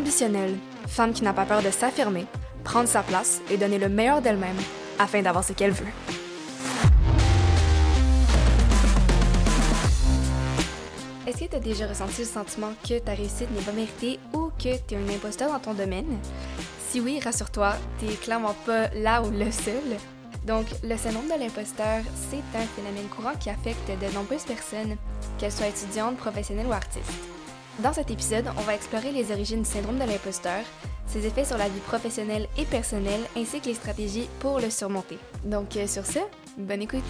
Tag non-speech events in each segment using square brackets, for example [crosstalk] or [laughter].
ambitionnelle, femme qui n'a pas peur de s'affirmer, prendre sa place et donner le meilleur d'elle-même afin d'avoir ce qu'elle veut. Est-ce que tu as déjà ressenti le sentiment que ta réussite n'est pas méritée ou que tu es un imposteur dans ton domaine? Si oui, rassure-toi, tu n'es clairement pas là ou le seul. Donc, le syndrome de l'imposteur, c'est un phénomène courant qui affecte de nombreuses personnes, qu'elles soient étudiantes, professionnelles ou artistes. Dans cet épisode, on va explorer les origines du syndrome de l'imposteur, ses effets sur la vie professionnelle et personnelle, ainsi que les stratégies pour le surmonter. Donc, euh, sur ce, bonne écoute!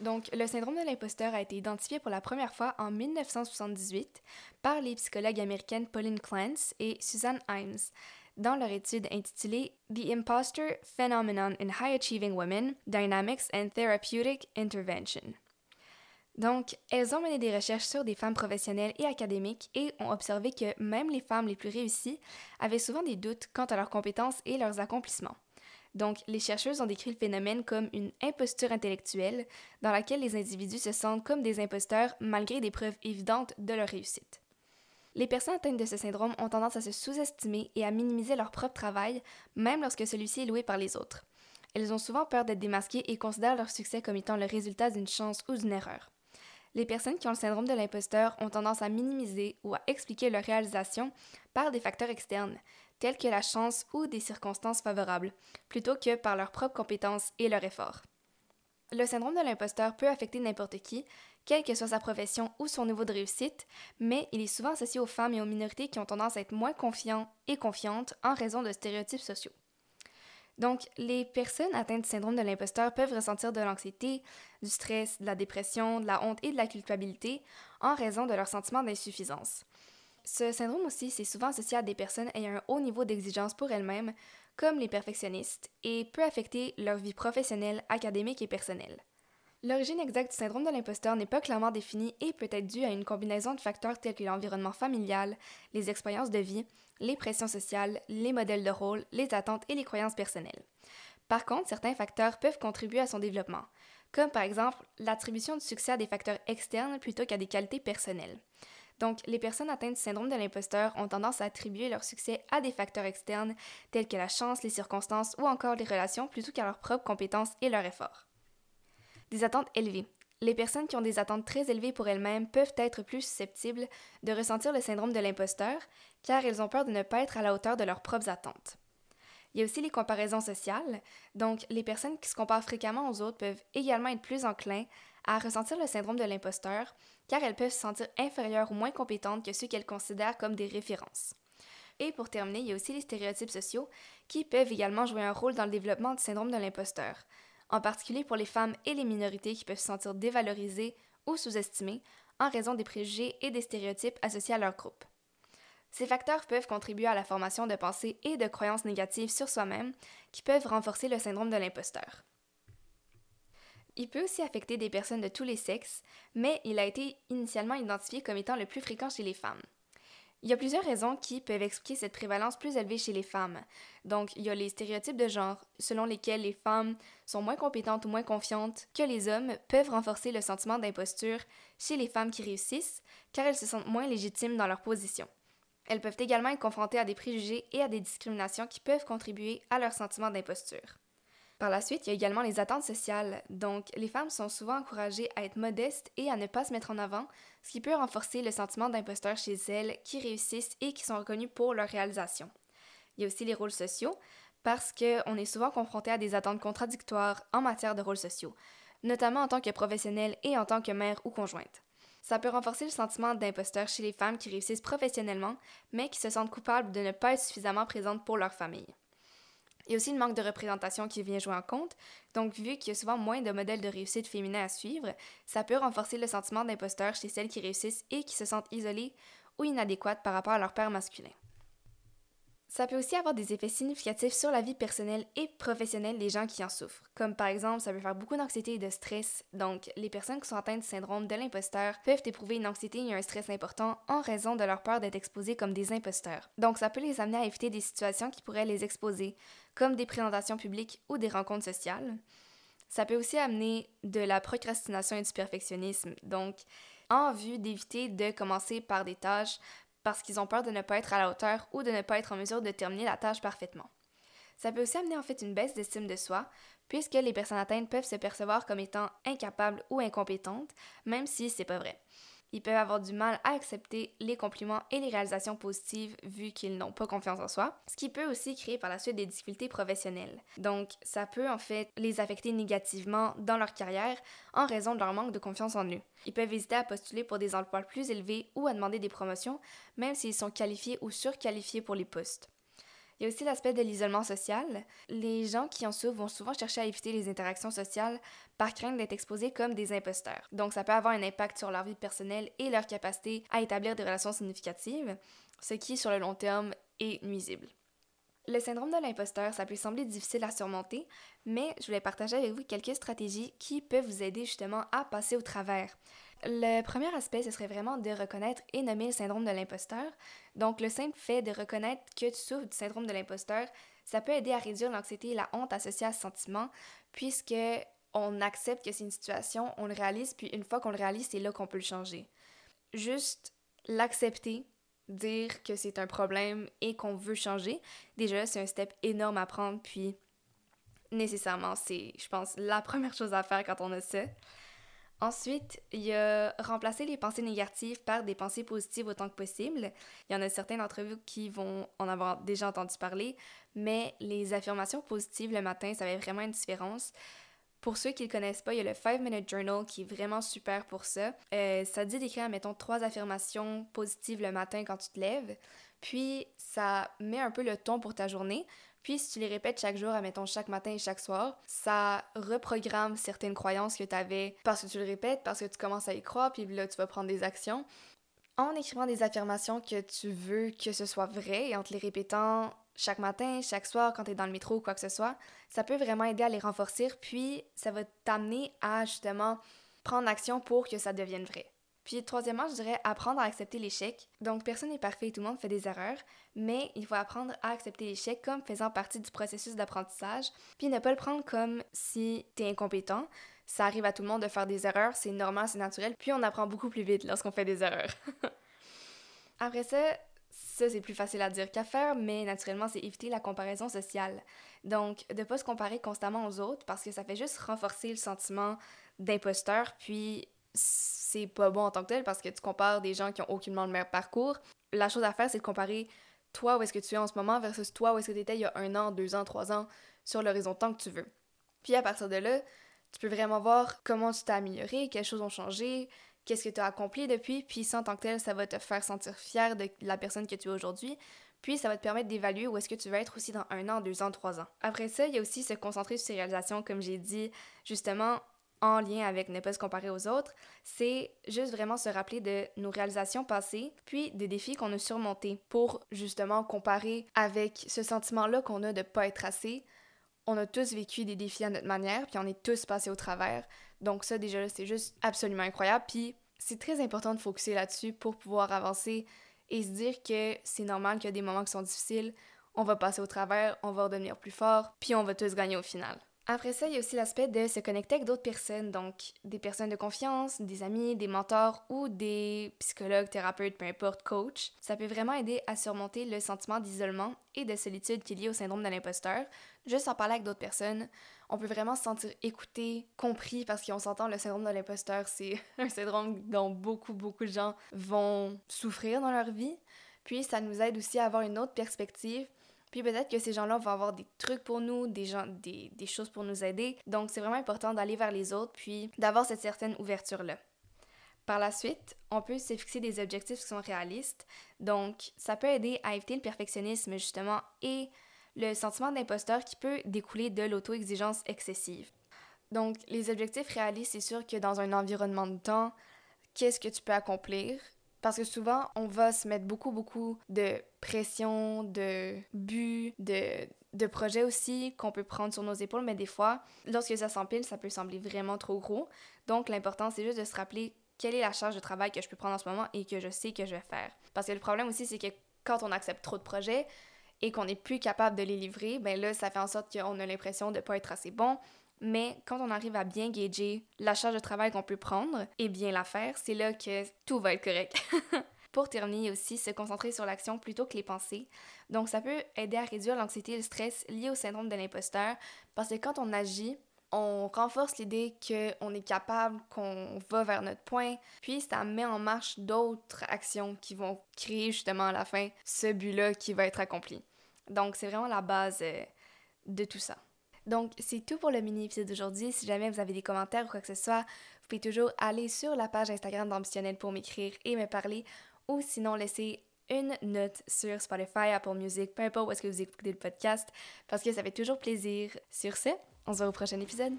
Donc, le syndrome de l'imposteur a été identifié pour la première fois en 1978 par les psychologues américaines Pauline Clance et Suzanne Himes dans leur étude intitulée The Imposter Phenomenon in High Achieving Women Dynamics and Therapeutic Intervention. Donc, elles ont mené des recherches sur des femmes professionnelles et académiques et ont observé que même les femmes les plus réussies avaient souvent des doutes quant à leurs compétences et leurs accomplissements. Donc, les chercheuses ont décrit le phénomène comme une imposture intellectuelle dans laquelle les individus se sentent comme des imposteurs malgré des preuves évidentes de leur réussite. Les personnes atteintes de ce syndrome ont tendance à se sous-estimer et à minimiser leur propre travail, même lorsque celui-ci est loué par les autres. Elles ont souvent peur d'être démasquées et considèrent leur succès comme étant le résultat d'une chance ou d'une erreur. Les personnes qui ont le syndrome de l'imposteur ont tendance à minimiser ou à expliquer leur réalisation par des facteurs externes, tels que la chance ou des circonstances favorables, plutôt que par leurs propres compétences et leur effort. Le syndrome de l'imposteur peut affecter n'importe qui, quelle que soit sa profession ou son niveau de réussite, mais il est souvent associé aux femmes et aux minorités qui ont tendance à être moins confiants et confiantes en raison de stéréotypes sociaux. Donc, les personnes atteintes du syndrome de l'imposteur peuvent ressentir de l'anxiété, du stress, de la dépression, de la honte et de la culpabilité en raison de leur sentiment d'insuffisance. Ce syndrome aussi, c'est souvent associé à des personnes ayant un haut niveau d'exigence pour elles-mêmes, comme les perfectionnistes, et peut affecter leur vie professionnelle, académique et personnelle. L'origine exacte du syndrome de l'imposteur n'est pas clairement définie et peut être due à une combinaison de facteurs tels que l'environnement familial, les expériences de vie, les pressions sociales, les modèles de rôle, les attentes et les croyances personnelles. Par contre, certains facteurs peuvent contribuer à son développement, comme par exemple l'attribution de succès à des facteurs externes plutôt qu'à des qualités personnelles. Donc, les personnes atteintes du syndrome de l'imposteur ont tendance à attribuer leur succès à des facteurs externes tels que la chance, les circonstances ou encore les relations plutôt qu'à leurs propres compétences et leurs efforts. Des attentes élevées. Les personnes qui ont des attentes très élevées pour elles-mêmes peuvent être plus susceptibles de ressentir le syndrome de l'imposteur car elles ont peur de ne pas être à la hauteur de leurs propres attentes. Il y a aussi les comparaisons sociales, donc les personnes qui se comparent fréquemment aux autres peuvent également être plus enclins à ressentir le syndrome de l'imposteur, car elles peuvent se sentir inférieures ou moins compétentes que ceux qu'elles considèrent comme des références. Et pour terminer, il y a aussi les stéréotypes sociaux qui peuvent également jouer un rôle dans le développement du syndrome de l'imposteur, en particulier pour les femmes et les minorités qui peuvent se sentir dévalorisées ou sous-estimées en raison des préjugés et des stéréotypes associés à leur groupe. Ces facteurs peuvent contribuer à la formation de pensées et de croyances négatives sur soi-même qui peuvent renforcer le syndrome de l'imposteur. Il peut aussi affecter des personnes de tous les sexes, mais il a été initialement identifié comme étant le plus fréquent chez les femmes. Il y a plusieurs raisons qui peuvent expliquer cette prévalence plus élevée chez les femmes. Donc, il y a les stéréotypes de genre, selon lesquels les femmes sont moins compétentes ou moins confiantes que les hommes, peuvent renforcer le sentiment d'imposture chez les femmes qui réussissent, car elles se sentent moins légitimes dans leur position. Elles peuvent également être confrontées à des préjugés et à des discriminations qui peuvent contribuer à leur sentiment d'imposture. Par la suite, il y a également les attentes sociales. Donc, les femmes sont souvent encouragées à être modestes et à ne pas se mettre en avant, ce qui peut renforcer le sentiment d'imposteur chez elles qui réussissent et qui sont reconnues pour leur réalisation. Il y a aussi les rôles sociaux, parce qu'on est souvent confronté à des attentes contradictoires en matière de rôles sociaux, notamment en tant que professionnelle et en tant que mère ou conjointe. Ça peut renforcer le sentiment d'imposteur chez les femmes qui réussissent professionnellement, mais qui se sentent coupables de ne pas être suffisamment présentes pour leur famille. Il y a aussi le manque de représentation qui vient jouer en compte. Donc, vu qu'il y a souvent moins de modèles de réussite féminin à suivre, ça peut renforcer le sentiment d'imposteur chez celles qui réussissent et qui se sentent isolées ou inadéquates par rapport à leur père masculin. Ça peut aussi avoir des effets significatifs sur la vie personnelle et professionnelle des gens qui en souffrent. Comme par exemple, ça peut faire beaucoup d'anxiété et de stress. Donc, les personnes qui sont atteintes du syndrome de l'imposteur peuvent éprouver une anxiété et un stress important en raison de leur peur d'être exposées comme des imposteurs. Donc, ça peut les amener à éviter des situations qui pourraient les exposer, comme des présentations publiques ou des rencontres sociales. Ça peut aussi amener de la procrastination et du perfectionnisme. Donc, en vue d'éviter de commencer par des tâches parce qu'ils ont peur de ne pas être à la hauteur ou de ne pas être en mesure de terminer la tâche parfaitement. Ça peut aussi amener en fait une baisse d'estime de soi, puisque les personnes atteintes peuvent se percevoir comme étant incapables ou incompétentes, même si c'est pas vrai. Ils peuvent avoir du mal à accepter les compliments et les réalisations positives vu qu'ils n'ont pas confiance en soi, ce qui peut aussi créer par la suite des difficultés professionnelles. Donc, ça peut en fait les affecter négativement dans leur carrière en raison de leur manque de confiance en eux. Ils peuvent hésiter à postuler pour des emplois plus élevés ou à demander des promotions, même s'ils sont qualifiés ou surqualifiés pour les postes. Il y a aussi l'aspect de l'isolement social. Les gens qui en souffrent vont souvent chercher à éviter les interactions sociales par crainte d'être exposés comme des imposteurs. Donc ça peut avoir un impact sur leur vie personnelle et leur capacité à établir des relations significatives, ce qui sur le long terme est nuisible. Le syndrome de l'imposteur, ça peut sembler difficile à surmonter, mais je voulais partager avec vous quelques stratégies qui peuvent vous aider justement à passer au travers. Le premier aspect, ce serait vraiment de reconnaître et nommer le syndrome de l'imposteur. Donc, le simple fait de reconnaître que tu souffres du syndrome de l'imposteur, ça peut aider à réduire l'anxiété et la honte associée à ce sentiment, puisque on accepte que c'est une situation, on le réalise, puis une fois qu'on le réalise, c'est là qu'on peut le changer. Juste l'accepter, dire que c'est un problème et qu'on veut changer, déjà, c'est un step énorme à prendre, puis nécessairement, c'est, je pense, la [laughs] première chose à faire quand on a ça. Ensuite, il y a remplacer les pensées négatives par des pensées positives autant que possible. Il y en a certains d'entre vous qui vont en avoir déjà entendu parler, mais les affirmations positives le matin, ça fait vraiment une différence. Pour ceux qui ne le connaissent pas, il y a le 5 Minute Journal qui est vraiment super pour ça. Euh, ça dit d'écrire, mettons, trois affirmations positives le matin quand tu te lèves. Puis, ça met un peu le ton pour ta journée. Puis, si tu les répètes chaque jour, admettons chaque matin et chaque soir, ça reprogramme certaines croyances que tu avais parce que tu le répètes, parce que tu commences à y croire, puis là, tu vas prendre des actions. En écrivant des affirmations que tu veux que ce soit vrai et en te les répétant chaque matin, chaque soir, quand tu es dans le métro ou quoi que ce soit, ça peut vraiment aider à les renforcer, puis ça va t'amener à justement prendre action pour que ça devienne vrai. Puis troisièmement, je dirais apprendre à accepter l'échec. Donc personne n'est parfait, tout le monde fait des erreurs, mais il faut apprendre à accepter l'échec comme faisant partie du processus d'apprentissage, puis ne pas le prendre comme si tu es incompétent. Ça arrive à tout le monde de faire des erreurs, c'est normal, c'est naturel, puis on apprend beaucoup plus vite lorsqu'on fait des erreurs. [laughs] Après ça, ça c'est plus facile à dire qu'à faire, mais naturellement c'est éviter la comparaison sociale. Donc de pas se comparer constamment aux autres parce que ça fait juste renforcer le sentiment d'imposteur, puis c'est pas bon en tant que tel parce que tu compares des gens qui ont aucunement le même parcours. La chose à faire, c'est de comparer toi où est-ce que tu es en ce moment versus toi où est-ce que tu étais il y a un an, deux ans, trois ans sur l'horizon temps que tu veux. Puis à partir de là, tu peux vraiment voir comment tu t'es amélioré, quelles choses ont changé, qu'est-ce que tu as accompli depuis, puis sans tant que tel, ça va te faire sentir fier de la personne que tu es aujourd'hui. Puis ça va te permettre d'évaluer où est-ce que tu vas être aussi dans un an, deux ans, trois ans. Après ça, il y a aussi se concentrer sur ses réalisations, comme j'ai dit, justement, en lien avec ne pas se comparer aux autres, c'est juste vraiment se rappeler de nos réalisations passées, puis des défis qu'on a surmontés pour justement comparer avec ce sentiment-là qu'on a de pas être assez. On a tous vécu des défis à notre manière, puis on est tous passés au travers. Donc ça déjà c'est juste absolument incroyable, puis c'est très important de focuser là-dessus pour pouvoir avancer et se dire que c'est normal qu'il y a des moments qui sont difficiles, on va passer au travers, on va redevenir plus fort, puis on va tous gagner au final. Après ça, il y a aussi l'aspect de se connecter avec d'autres personnes, donc des personnes de confiance, des amis, des mentors ou des psychologues, thérapeutes, peu importe, coach. Ça peut vraiment aider à surmonter le sentiment d'isolement et de solitude qui est lié au syndrome de l'imposteur. Juste en parler avec d'autres personnes, on peut vraiment se sentir écouté, compris, parce qu'on s'entend, le syndrome de l'imposteur, [laughs] c'est un syndrome dont beaucoup, beaucoup de gens vont souffrir dans leur vie. Puis ça nous aide aussi à avoir une autre perspective puis peut-être que ces gens-là vont avoir des trucs pour nous, des, gens, des, choses pour nous aider. Donc c'est vraiment important d'aller vers les autres, puis d'avoir cette certaine ouverture-là. Par la suite, on peut se fixer des objectifs qui sont réalistes. Donc ça peut aider à éviter le perfectionnisme justement et le sentiment d'imposteur qui peut découler de l'auto-exigence excessive. Donc les objectifs réalistes, c'est sûr que dans un environnement de temps, qu'est-ce que tu peux accomplir? Parce que souvent, on va se mettre beaucoup, beaucoup de pression, de buts, de, de projets aussi qu'on peut prendre sur nos épaules, mais des fois, lorsque ça s'empile, ça peut sembler vraiment trop gros. Donc, l'important, c'est juste de se rappeler quelle est la charge de travail que je peux prendre en ce moment et que je sais que je vais faire. Parce que le problème aussi, c'est que quand on accepte trop de projets, et qu'on n'est plus capable de les livrer, ben là, ça fait en sorte qu'on a l'impression de ne pas être assez bon. Mais quand on arrive à bien gager la charge de travail qu'on peut prendre et bien la faire, c'est là que tout va être correct. [laughs] Pour terminer aussi, se concentrer sur l'action plutôt que les pensées. Donc ça peut aider à réduire l'anxiété et le stress liés au syndrome de l'imposteur parce que quand on agit, on renforce l'idée qu'on est capable, qu'on va vers notre point, puis ça met en marche d'autres actions qui vont créer justement à la fin ce but-là qui va être accompli. Donc c'est vraiment la base euh, de tout ça. Donc c'est tout pour le mini-épisode d'aujourd'hui. Si jamais vous avez des commentaires ou quoi que ce soit, vous pouvez toujours aller sur la page Instagram d'Ambitionnel pour m'écrire et me parler ou sinon laisser une note sur Spotify, Apple Music, peu importe où est-ce que vous écoutez le podcast, parce que ça fait toujours plaisir. Sur ce, on se voit au prochain épisode.